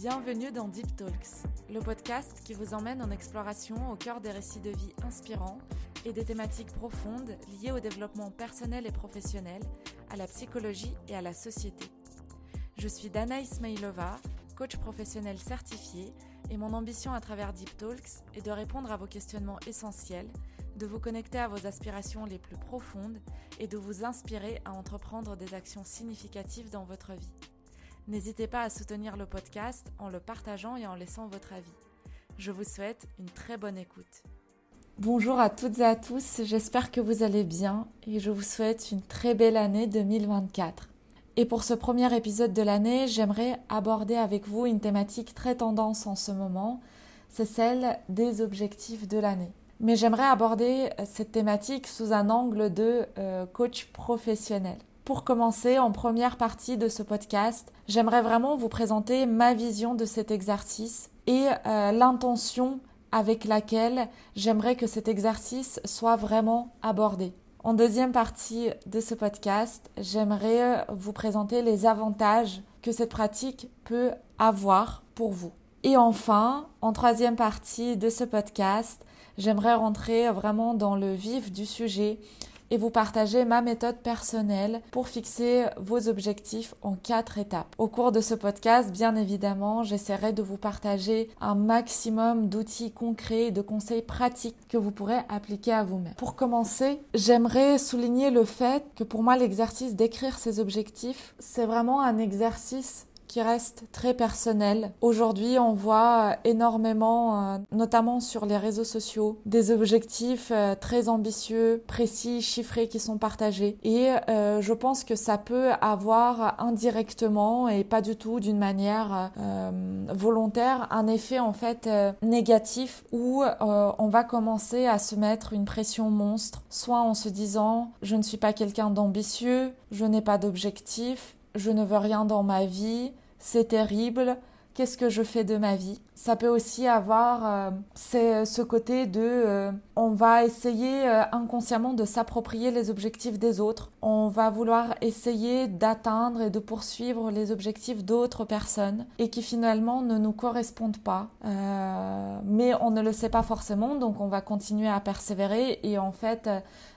Bienvenue dans Deep Talks, le podcast qui vous emmène en exploration au cœur des récits de vie inspirants et des thématiques profondes liées au développement personnel et professionnel, à la psychologie et à la société. Je suis Dana Ismailova, coach professionnel certifié, et mon ambition à travers Deep Talks est de répondre à vos questionnements essentiels, de vous connecter à vos aspirations les plus profondes et de vous inspirer à entreprendre des actions significatives dans votre vie. N'hésitez pas à soutenir le podcast en le partageant et en laissant votre avis. Je vous souhaite une très bonne écoute. Bonjour à toutes et à tous, j'espère que vous allez bien et je vous souhaite une très belle année 2024. Et pour ce premier épisode de l'année, j'aimerais aborder avec vous une thématique très tendance en ce moment, c'est celle des objectifs de l'année. Mais j'aimerais aborder cette thématique sous un angle de euh, coach professionnel. Pour commencer, en première partie de ce podcast, j'aimerais vraiment vous présenter ma vision de cet exercice et euh, l'intention avec laquelle j'aimerais que cet exercice soit vraiment abordé. En deuxième partie de ce podcast, j'aimerais vous présenter les avantages que cette pratique peut avoir pour vous. Et enfin, en troisième partie de ce podcast, j'aimerais rentrer vraiment dans le vif du sujet et vous partager ma méthode personnelle pour fixer vos objectifs en quatre étapes. Au cours de ce podcast, bien évidemment, j'essaierai de vous partager un maximum d'outils concrets et de conseils pratiques que vous pourrez appliquer à vous-même. Pour commencer, j'aimerais souligner le fait que pour moi, l'exercice d'écrire ces objectifs, c'est vraiment un exercice qui reste très personnel. Aujourd'hui, on voit euh, énormément, euh, notamment sur les réseaux sociaux, des objectifs euh, très ambitieux, précis, chiffrés qui sont partagés. Et je pense que ça peut avoir indirectement et pas du tout d'une manière volontaire un effet en fait négatif où on va commencer à se mettre une pression monstre, soit en se disant je ne suis pas quelqu'un d'ambitieux, je n'ai pas d'objectif, je ne veux rien dans ma vie, c'est terrible, qu'est-ce que je fais de ma vie. Ça peut aussi avoir euh, ce côté de euh, on va essayer euh, inconsciemment de s'approprier les objectifs des autres. On va vouloir essayer d'atteindre et de poursuivre les objectifs d'autres personnes et qui finalement ne nous correspondent pas. Mais on ne le sait pas forcément donc on va continuer à persévérer et en fait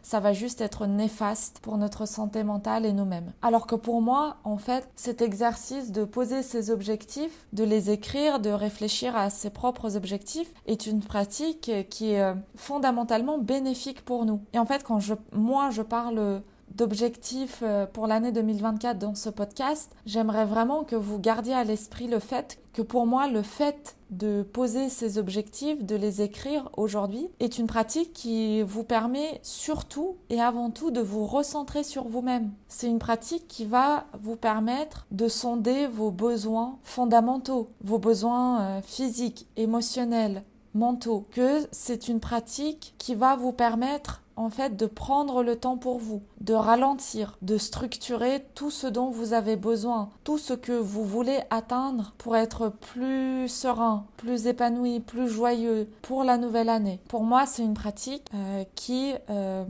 ça va juste être néfaste pour notre santé mentale et nous-mêmes. Alors que pour moi en fait cet exercice de poser ces objectifs de les écrire de réfléchir à ses propres objectifs est une pratique qui est euh, fondamentalement bénéfique pour nous. Et en fait, quand je, moi je parle d'objectifs euh, pour l'année 2024 dans ce podcast, j'aimerais vraiment que vous gardiez à l'esprit le fait que pour moi, le fait de poser ces objectifs, de les écrire aujourd'hui, est une pratique qui vous permet surtout et avant tout de vous recentrer sur vous-même. C'est une pratique qui va vous permettre de sonder vos besoins fondamentaux, vos besoins euh, physiques, émotionnels, mentaux, que c'est une pratique qui va vous permettre en fait de prendre le temps pour vous, de ralentir, de structurer tout ce dont vous avez besoin, tout ce que vous voulez atteindre pour être plus serein, plus épanoui, plus joyeux pour la nouvelle année. Pour moi, c'est une pratique euh, qui euh,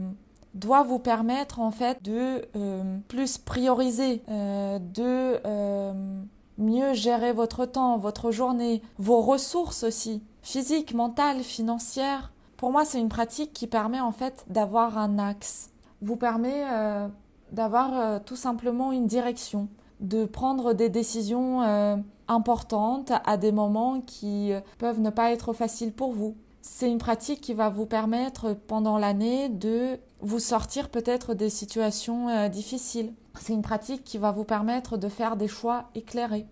doit vous permettre en fait de euh, plus prioriser, de mieux gérer votre temps, votre journée, vos ressources aussi, physiques, mentales, financières, pour moi, c'est une pratique qui permet en fait d'avoir un axe, vous permet euh, d'avoir euh, tout simplement une direction, de prendre des décisions euh, importantes à des moments qui peuvent ne pas être faciles pour vous. C'est une pratique qui va vous permettre pendant l'année de vous sortir peut-être des situations difficiles. C'est une pratique qui va vous permettre de faire des choix éclairés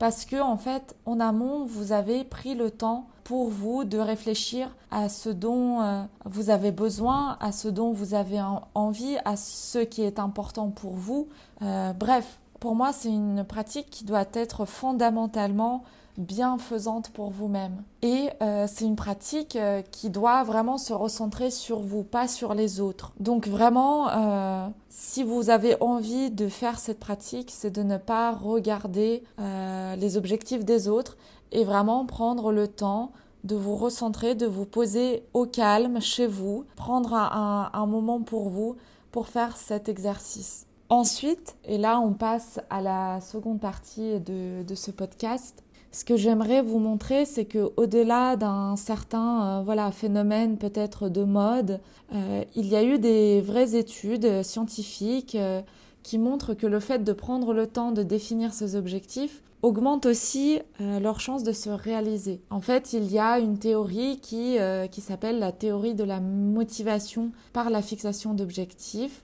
parce que en fait en amont vous avez pris le temps pour vous de réfléchir à ce dont euh, vous avez besoin, à ce dont vous avez envie, à ce qui est important pour vous. Euh, bref, pour moi, c'est une pratique qui doit être fondamentalement bienfaisante pour vous-même. Et euh, c'est une pratique qui doit vraiment se recentrer sur vous, pas sur les autres. Donc vraiment, si vous avez envie de faire cette pratique, c'est de ne pas regarder les objectifs des autres et vraiment prendre le temps de vous recentrer, de vous poser au calme chez vous, prendre un, moment pour vous pour faire cet exercice. Ensuite, et là on passe à la seconde partie de, ce podcast, Ce que j'aimerais vous montrer, c'est que au-delà d'un certain euh, voilà phénomène peut-être de mode, euh, il y a eu des vraies études scientifiques euh, qui montrent que le fait de prendre le temps de définir ses objectifs augmente aussi leur chance de se réaliser. En fait, il y a une théorie qui, qui s'appelle la théorie de la motivation par la fixation d'objectifs.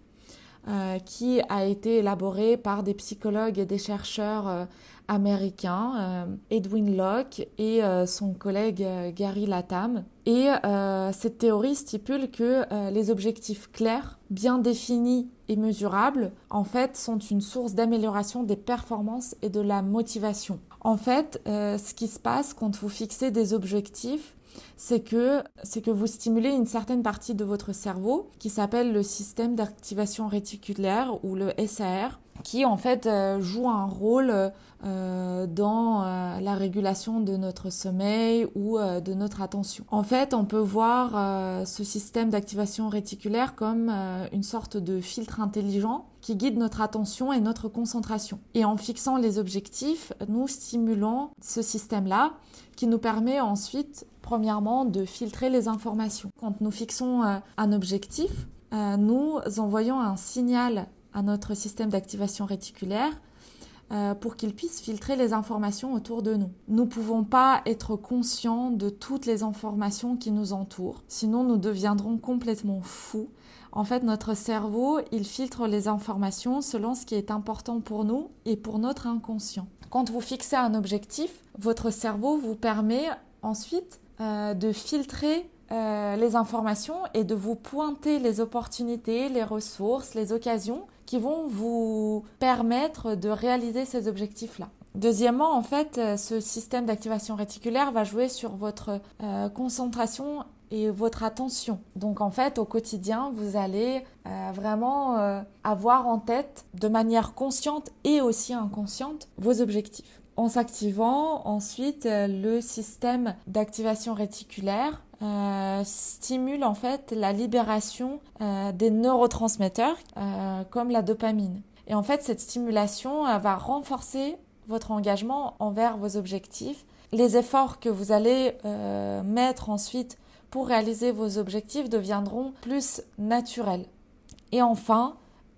Qui a été élaborée par des psychologues et des chercheurs américain, euh, Edwin Locke et euh, son collègue euh, Gary Latham. Et cette théorie stipule que les objectifs clairs, bien définis et mesurables, en fait, sont une source d'amélioration des performances et de la motivation. En fait, ce qui se passe quand vous fixez des objectifs, c'est que, c'est que vous stimulez une certaine partie de votre cerveau qui s'appelle le système d'activation réticulaire ou le SAR qui en fait euh, joue un rôle euh, dans euh, la régulation de notre sommeil ou de notre attention. En fait, on peut voir ce système d'activation réticulaire comme une sorte de filtre intelligent qui guide notre attention et notre concentration. Et en fixant les objectifs, nous stimulons ce système-là qui nous permet ensuite, premièrement, de filtrer les informations. Quand nous fixons un objectif, nous envoyons un signal à notre système d'activation réticulaire euh, pour qu'il puisse filtrer les informations autour de nous. Nous ne pouvons pas être conscients de toutes les informations qui nous entourent, sinon nous deviendrons complètement fous. En fait, notre cerveau, il filtre les informations selon ce qui est important pour nous et pour notre inconscient. Quand vous fixez un objectif, votre cerveau vous permet ensuite euh, de filtrer euh, les informations et de vous pointer les opportunités, les ressources, les occasions qui vont vous permettre de réaliser ces objectifs-là. Deuxièmement, en fait, euh, ce système d'activation réticulaire va jouer sur votre euh, concentration et votre attention. Donc en fait, au quotidien, vous allez euh, vraiment avoir en tête de manière consciente et aussi inconsciente vos objectifs. En s'activant, ensuite, le système d'activation réticulaire euh, stimule en fait la libération euh, des neurotransmetteurs euh, comme la dopamine. Et en fait, cette stimulation va renforcer votre engagement envers vos objectifs. Les efforts que vous allez mettre ensuite pour réaliser vos objectifs deviendront plus naturels. Et enfin,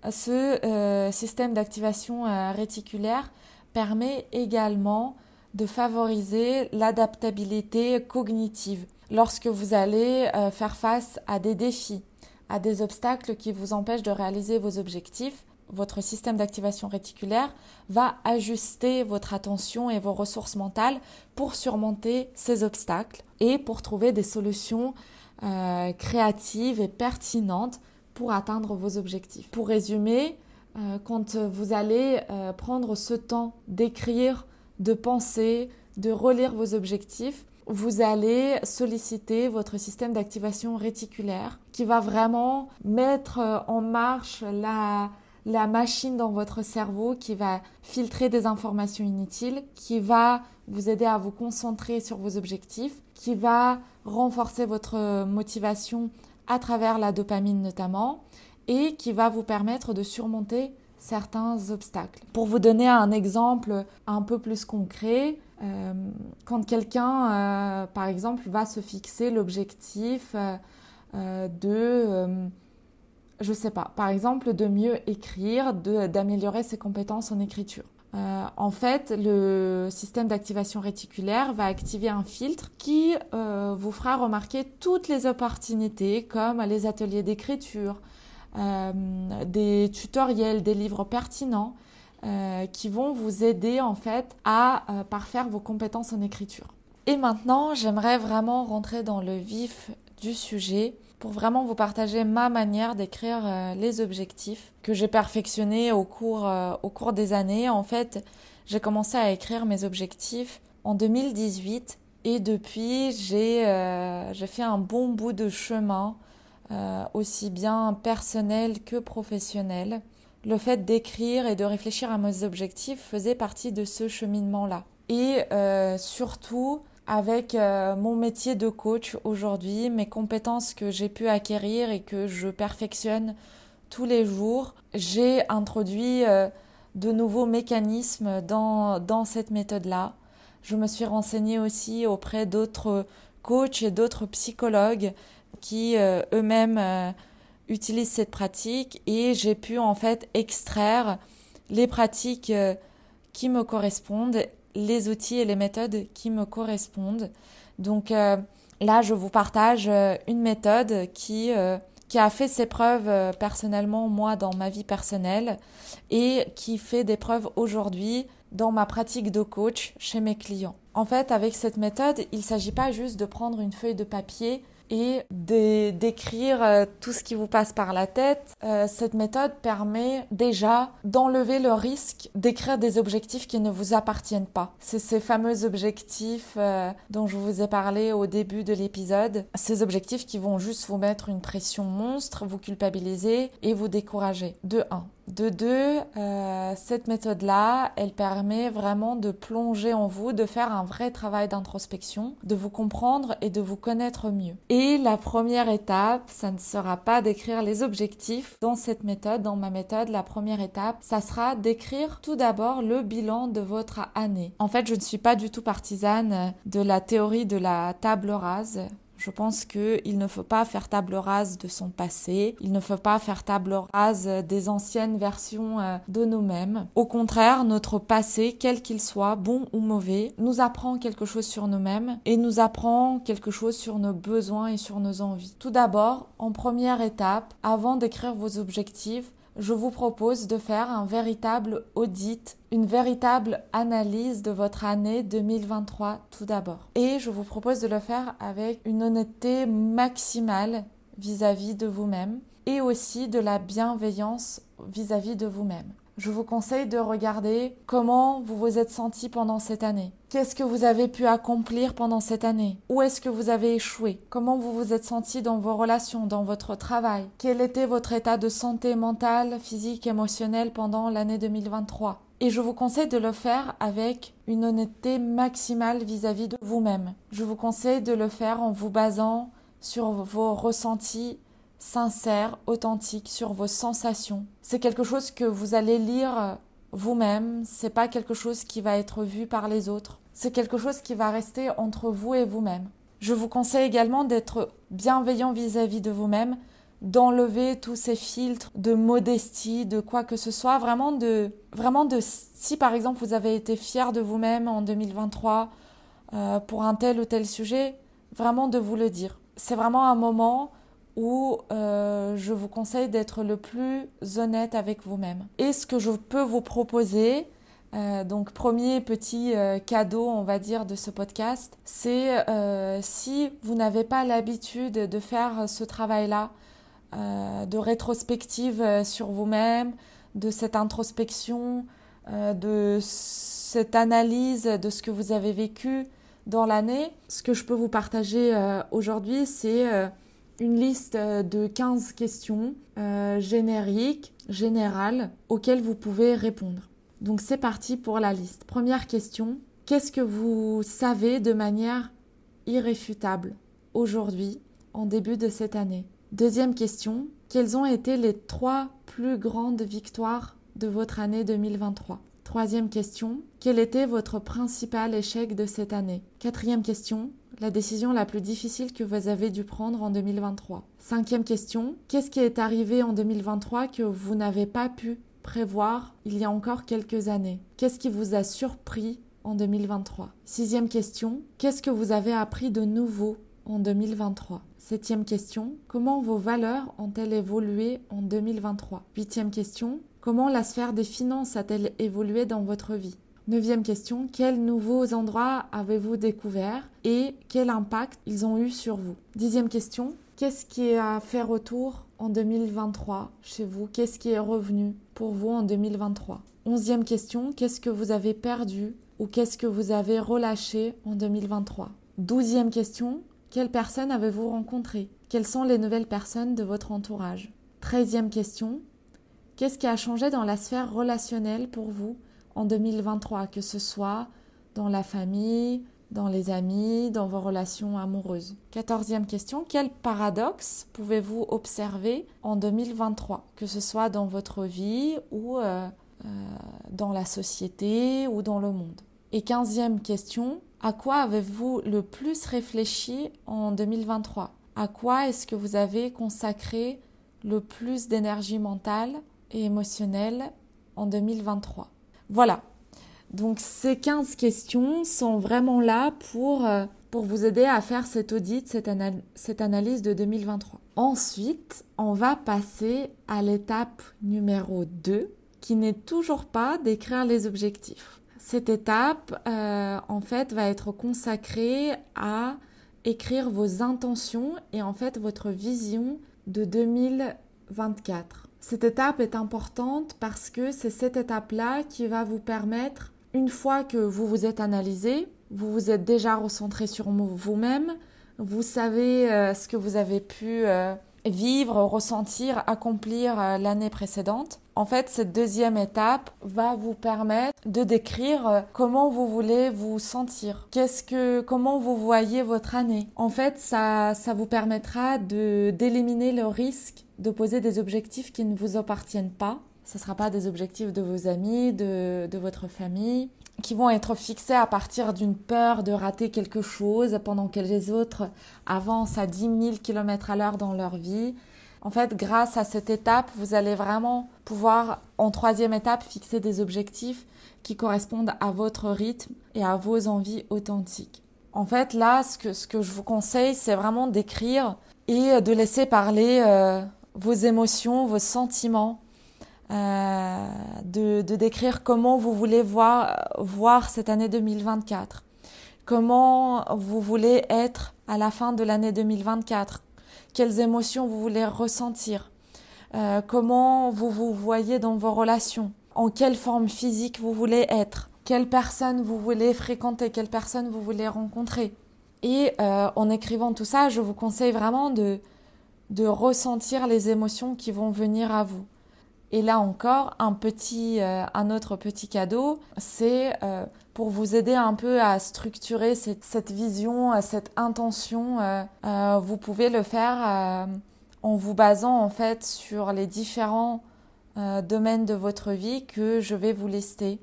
ce système d'activation réticulaire permet également de favoriser l'adaptabilité cognitive lorsque vous allez euh, faire face à des défis, à des obstacles qui vous empêchent de réaliser vos objectifs, votre système d'activation réticulaire va ajuster votre attention et vos ressources mentales pour surmonter ces obstacles et pour trouver des solutions euh, créatives et pertinentes pour atteindre vos objectifs. Pour résumer, euh, quand vous allez prendre ce temps d'écrire, de penser, de relire vos objectifs, vous allez solliciter votre système d'activation réticulaire qui va vraiment mettre euh, en marche la, la machine dans votre cerveau qui va filtrer des informations inutiles, qui va vous aider à vous concentrer sur vos objectifs, qui va renforcer votre motivation à travers la dopamine notamment, et qui va vous permettre de surmonter certains obstacles. Pour vous donner un exemple un peu plus concret, euh, quand quelqu'un, euh, par exemple, va se fixer l'objectif euh, de, je sais pas, par exemple, de mieux écrire, d'améliorer ses compétences en écriture. en fait, le système d'activation réticulaire va activer un filtre qui vous fera remarquer toutes les opportunités comme les ateliers d'écriture, des tutoriels, des livres pertinents euh, qui vont vous aider en fait à euh, parfaire vos compétences en écriture. Et maintenant, j'aimerais vraiment rentrer dans le vif du sujet pour vraiment vous partager ma manière d'écrire euh, les objectifs que j'ai perfectionnés au cours, au cours des années. En fait, j'ai commencé à écrire mes objectifs en 2018 et depuis, j'ai fait un bon bout de chemin, aussi bien personnel que professionnel le fait d'écrire et de réfléchir à mes objectifs faisait partie de ce cheminement-là. Et euh, surtout, avec euh, mon métier de coach aujourd'hui, mes compétences que j'ai pu acquérir et que je perfectionne tous les jours, j'ai introduit euh, de nouveaux mécanismes dans, dans cette méthode-là. Je me suis renseignée aussi auprès d'autres coachs et d'autres psychologues qui euh, eux-mêmes euh, utilisent cette pratique et j'ai pu en fait extraire les pratiques euh, qui me correspondent, les outils et les méthodes qui me correspondent. Donc là, je vous partage une méthode qui qui a fait ses preuves personnellement moi dans ma vie personnelle et qui fait des preuves aujourd'hui dans ma pratique de coach chez mes clients. En fait, avec cette méthode, il ne s'agit pas juste de prendre une feuille de papier et d'écrire euh, tout ce qui vous passe par la tête. Euh, cette méthode permet déjà d'enlever le risque d'écrire des objectifs qui ne vous appartiennent pas. C'est ces fameux objectifs euh, dont je vous ai parlé au début de l'épisode. Ces objectifs qui vont juste vous mettre une pression monstre, vous culpabiliser et vous décourager. De 1. De deux, euh, cette méthode-là, elle permet vraiment de plonger en vous, de faire un vrai travail d'introspection, de vous comprendre et de vous connaître mieux. Et la première étape, ça ne sera pas d'écrire les objectifs dans cette méthode, dans ma méthode. La première étape, ça sera d'écrire tout d'abord le bilan de votre année. En fait, je ne suis pas du tout partisane de la théorie de la table rase. Je pense qu'il ne faut pas faire table rase de son passé, il ne faut pas faire table rase des anciennes versions euh, de nous-mêmes. Au contraire, notre passé, quel qu'il soit, bon ou mauvais, nous apprend quelque chose sur nous-mêmes et nous apprend quelque chose sur nos besoins et sur nos envies. Tout d'abord, en première étape, avant d'écrire vos objectifs, je vous propose de faire un véritable audit, une véritable analyse de votre année 2023 tout d'abord. Et je vous propose de le faire avec une honnêteté maximale vis-à-vis de vous-même et aussi de la bienveillance vis-à-vis de vous-même je vous conseille de regarder comment vous vous êtes senti pendant cette année. Qu'est-ce que vous avez pu accomplir pendant cette année? Où est-ce que vous avez échoué? Comment vous vous êtes senti dans vos relations, dans votre travail? Quel était votre état de santé mentale, physique, émotionnel pendant l'année 2023 et je vous conseille de le faire avec une honnêteté maximale vis-à-vis de vous-même. Je vous conseille de le faire en vous basant sur vos ressentis sincère, authentique sur vos sensations. C'est quelque chose que vous allez lire vous-même, c'est pas quelque chose qui va être vu par les autres. C'est quelque chose qui va rester entre vous et vous-même. Je vous conseille également d'être bienveillant vis-à-vis de vous-même, d'enlever tous ces filtres de modestie, de quoi que ce soit, vraiment de vraiment de si par exemple vous avez été fier de vous-même en 2023 euh, pour un tel ou tel sujet, vraiment de vous le dire. C'est vraiment un moment où euh, je vous conseille d'être le plus honnête avec vous-même. Et ce que je peux vous proposer, euh, donc premier petit euh, cadeau, on va dire, de ce podcast, c'est si vous n'avez pas l'habitude de faire ce travail-là, de rétrospective sur vous-même, de cette introspection, de cette analyse de ce que vous avez vécu dans l'année, ce que je peux vous partager aujourd'hui, c'est une liste euh, de 15 questions euh, génériques, générales, auxquelles vous pouvez répondre. Donc c'est parti pour la liste. Première question, qu'est-ce que vous savez de manière irréfutable aujourd'hui, en début de cette année? Deuxième question, quelles ont été les trois plus grandes victoires de votre année 2023 Troisième question, quel était votre principal échec de cette année? Quatrième question, la décision la plus difficile que vous avez dû prendre en 2023 Cinquième question, qu'est-ce qui est arrivé en 2023 que vous n'avez pas pu prévoir il y a encore quelques années? Qu'est-ce qui vous a surpris en 2023 Sixième question, qu'est-ce que vous avez appris de nouveau en 2023 Septième question, comment vos valeurs ont-elles évolué en 2023 Huitième question, comment la sphère des finances a-t-elle évolué dans votre vie? Neuvième question, quels nouveaux endroits avez-vous découverts et quel impact ils ont eu sur vous? Dixième question, qu'est-ce qui a fait retour en 2023 chez vous? Qu'est-ce qui est revenu pour vous en 2023 Onzième question, qu'est-ce que vous avez perdu ou qu'est-ce que vous avez relâché en 2023 Douzième question, quelles personnes avez-vous rencontrées? Quelles sont les nouvelles personnes de votre entourage? Treizième question, qu'est-ce qui a changé dans la sphère relationnelle pour vous? En 2023, que ce soit dans la famille, dans les amis, dans vos relations amoureuses. Quatorzième question, quel paradoxe pouvez-vous observer en 2023, que ce soit dans votre vie ou euh, euh, dans la société ou dans le monde? Et quinzième question, à quoi avez-vous le plus réfléchi en 2023 À quoi est-ce que vous avez consacré le plus d'énergie mentale et émotionnelle en 2023 Voilà. Donc ces 15 questions sont vraiment là pour, euh, pour vous aider à faire cet audit, cette, cette analyse de 2023. Ensuite, on va passer à l'étape numéro 2 qui n'est toujours pas d'écrire les objectifs. Cette étape, euh, en fait, va être consacrée à écrire vos intentions et en fait votre vision de 2024. Cette étape est importante parce que c'est cette étape-là qui va vous permettre, une fois que vous vous êtes analysé, vous vous êtes déjà recentré sur vous-même, vous savez euh, ce que vous avez pu euh, vivre, ressentir, accomplir euh, l'année précédente. En fait, cette deuxième étape va vous permettre de décrire euh, comment vous voulez vous sentir. Qu'est-ce que, comment vous voyez votre année. En fait, ça, ça vous permettra de, d'éliminer le risque de poser des objectifs qui ne vous appartiennent pas. Ce ne sera pas des objectifs de vos amis, de, de votre famille, qui vont être fixés à partir d'une peur de rater quelque chose pendant que les autres avancent à 10 000 km à l'heure dans leur vie. En fait, grâce à cette étape, vous allez vraiment pouvoir, en troisième étape, fixer des objectifs qui correspondent à votre rythme et à vos envies authentiques. En fait, là, ce que, ce que je vous conseille, c'est vraiment d'écrire et de laisser parler euh, vos émotions, vos sentiments, euh, de, de, décrire comment vous voulez voir, voir cette année 2024, comment vous voulez être à la fin de l'année 2024, quelles émotions vous voulez ressentir, euh, comment vous vous voyez dans vos relations, en quelle forme physique vous voulez être, quelle personne vous voulez fréquenter, quelle personne vous voulez rencontrer. Et euh, en écrivant tout ça, je vous conseille vraiment de, de ressentir les émotions qui vont venir à vous. Et là encore, un petit, euh, un autre petit cadeau, c'est pour vous aider un peu à structurer cette, cette vision, euh, cette intention. vous pouvez le faire en vous basant en fait sur les différents domaines de votre vie que je vais vous lister.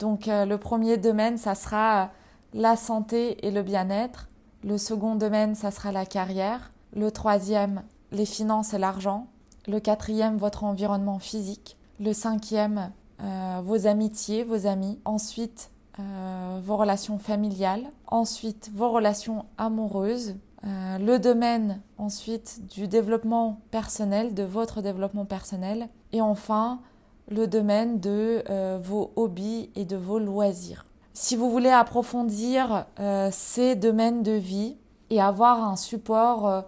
Donc le premier domaine, ça sera la santé et le bien-être. Le second domaine, ça sera la carrière. Le troisième, les finances et l'argent. Le quatrième, votre environnement physique. Le cinquième, euh, vos amitiés, vos amis. Ensuite, euh, vos relations familiales. Ensuite, vos relations amoureuses. Euh, le domaine ensuite du développement personnel, de votre développement personnel. Et enfin, le domaine de vos hobbies et de vos loisirs. Si vous voulez approfondir ces domaines de vie et avoir un support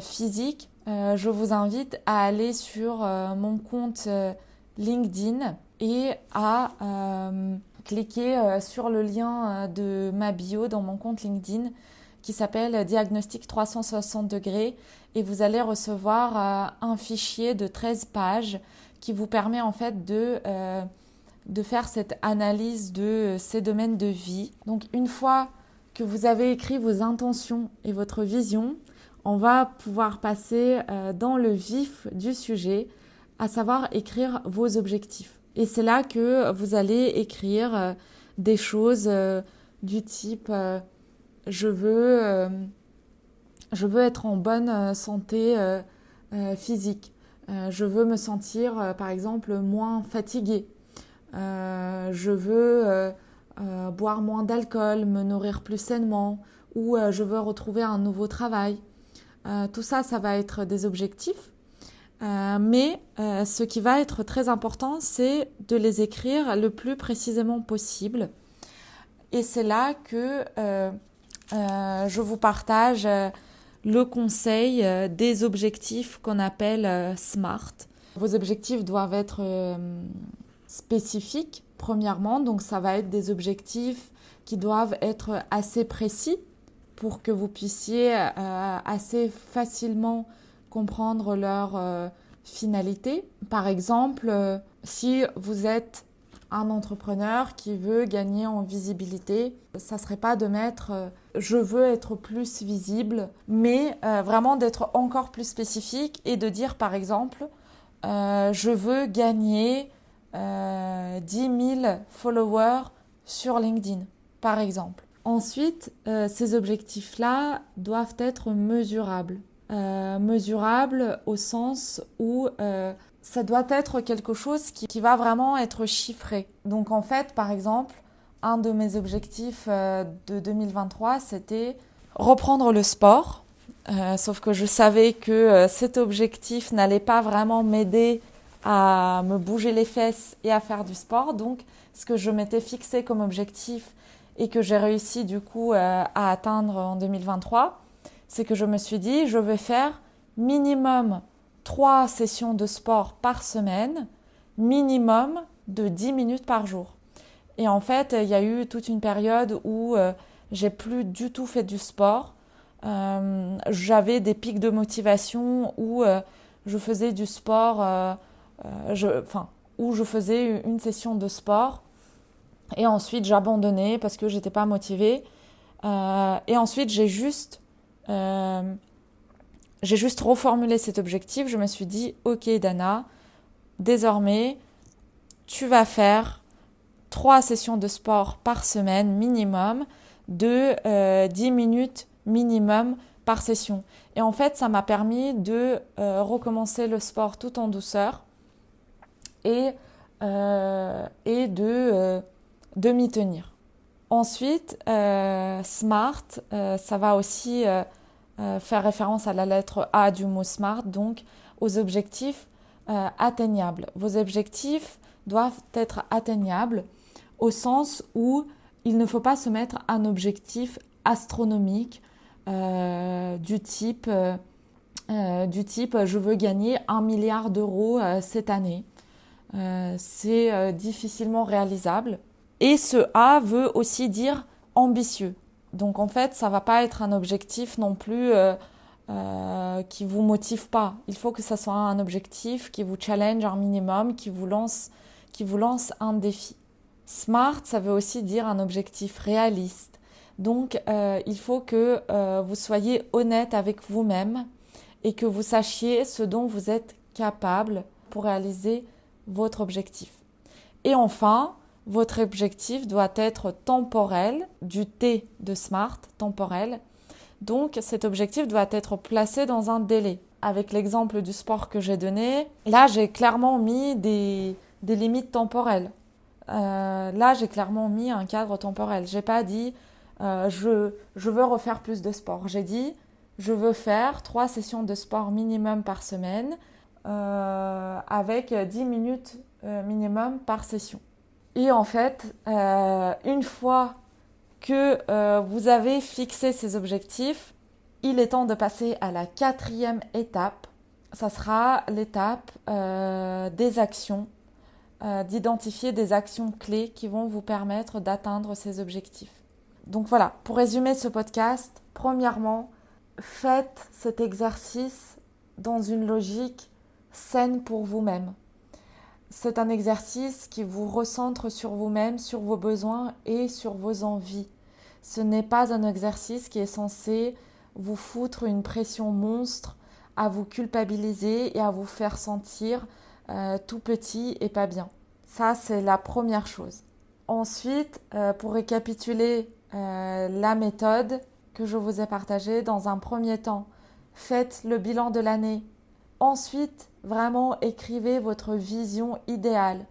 physique, euh, je vous invite à aller sur euh, mon compte euh, LinkedIn et à cliquer sur le lien de ma bio dans mon compte LinkedIn qui s'appelle Diagnostic 360 degrés et vous allez recevoir un fichier de 13 pages qui vous permet en fait de, de faire cette analyse de ces domaines de vie. Donc une fois que vous avez écrit vos intentions et votre vision, on va pouvoir passer euh, dans le vif du sujet, à savoir écrire vos objectifs. Et c'est là que vous allez écrire euh, des choses euh, du type je veux je veux être en bonne santé physique. je veux me sentir par exemple moins fatiguée. je veux boire moins d'alcool, me nourrir plus sainement ou je veux retrouver un nouveau travail. Euh, tout ça, ça va être des objectifs. Euh, mais euh, ce qui va être très important, c'est de les écrire le plus précisément possible. Et c'est là que je vous partage le conseil des objectifs qu'on appelle SMART. Vos objectifs doivent être spécifiques, premièrement, donc ça va être des objectifs qui doivent être assez précis pour que vous puissiez euh, assez facilement comprendre leur euh, finalité. Par exemple, euh, si vous êtes un entrepreneur qui veut gagner en visibilité, ça serait pas de mettre je veux être plus visible, mais vraiment d'être encore plus spécifique et de dire par exemple je veux gagner 10 000 followers sur LinkedIn. par exemple. Ensuite, euh, ces objectifs-là doivent être mesurables. Euh, mesurables au sens où euh, ça doit être quelque chose qui, va vraiment être chiffré. Donc en fait, par exemple, un de mes objectifs de 2023, c'était reprendre le sport. sauf que je savais que cet objectif n'allait pas vraiment m'aider à me bouger les fesses et à faire du sport. Donc, ce que je m'étais fixé comme objectif et que j'ai réussi du coup euh, à atteindre en 2023, c'est que je me suis dit, je vais faire minimum trois sessions de sport par semaine, minimum de 10 minutes par jour. Et en fait, il y a eu toute une période où euh, j'ai plus du tout fait du sport. Euh, j'avais des pics de motivation où je faisais du sport euh, enfin, où je faisais une session de sport et ensuite j'abandonnais parce que j'étais pas motivée. Euh, et ensuite j'ai juste euh, j'ai juste reformulé cet objectif. Je me suis dit, ok Dana, désormais, tu vas faire trois sessions de sport par semaine minimum de euh, 10 minutes minimum par session. Et en fait, ça m'a permis de euh, recommencer le sport tout en douceur et, euh, et de, euh, de m'y tenir. Ensuite, euh, SMART, ça va aussi faire référence à la lettre A du mot SMART, donc aux objectifs atteignables. Vos objectifs doivent être atteignables au sens où il ne faut pas se mettre un objectif astronomique du type du type je veux gagner un milliard d'euros cette année. Euh, c'est euh, difficilement réalisable. Et ce A veut aussi dire ambitieux. Donc en fait, ça va pas être un objectif non plus euh, euh, qui vous motive pas. Il faut que ça soit un objectif qui vous challenge un minimum, qui vous lance, qui vous lance un défi. Smart, ça veut aussi dire un objectif réaliste. Donc euh, il faut que euh, vous soyez honnête avec vous-même et que vous sachiez ce dont vous êtes capable pour réaliser votre objectif. Et enfin, votre objectif doit être temporel, du T de SMART, temporel. Donc cet objectif doit être placé dans un délai. Avec l'exemple du sport que j'ai donné, là j'ai clairement mis des, des limites temporelles. Euh, là j'ai clairement mis un cadre temporel. J'ai pas dit euh, je, je veux refaire plus de sport. J'ai dit je veux faire trois sessions de sport minimum par semaine euh, avec 10 minutes minimum par session. Et en fait, euh, une fois que vous avez fixé ces objectifs, il est temps de passer à la quatrième étape. Ça sera l'étape des actions, d'identifier des actions clés qui vont vous permettre d'atteindre ces objectifs. Donc voilà, pour résumer ce podcast, premièrement, faites cet exercice dans une logique saine pour vous-même. C'est un exercice qui vous recentre sur vous-même, sur vos besoins et sur vos envies. Ce n'est pas un exercice qui est censé vous foutre une pression monstre, à vous culpabiliser et à vous faire sentir euh, tout petit et pas bien. Ça, c'est la première chose. Ensuite, euh, pour récapituler euh, la méthode que je vous ai partagée, dans un premier temps, faites le bilan de l'année. Ensuite, Vraiment, écrivez votre vision idéale,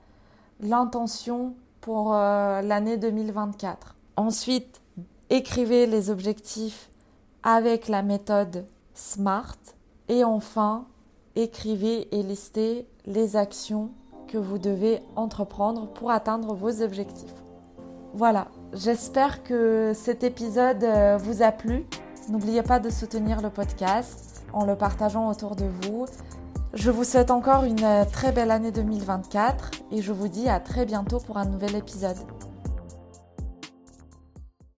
l'intention pour euh, l'année 2024. Ensuite, écrivez les objectifs avec la méthode SMART. Et enfin, écrivez et listez les actions que vous devez entreprendre pour atteindre vos objectifs. Voilà, j'espère que cet épisode euh, vous a plu. N'oubliez pas de soutenir le podcast en le partageant autour de vous je vous souhaite encore une euh, très belle année 2024 et je vous dis à très bientôt pour un nouvel épisode.